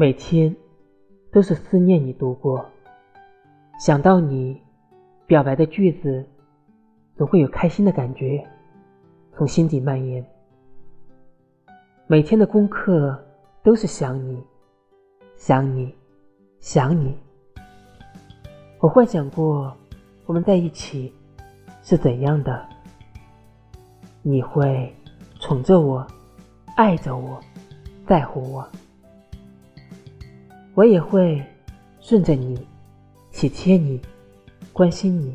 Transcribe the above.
每天都是思念你度过，想到你表白的句子，总会有开心的感觉从心底蔓延。每天的功课都是想你，想你，想你。我幻想过我们在一起是怎样的，你会宠着我，爱着我，在乎我，我也会顺着你，体贴你，关心你。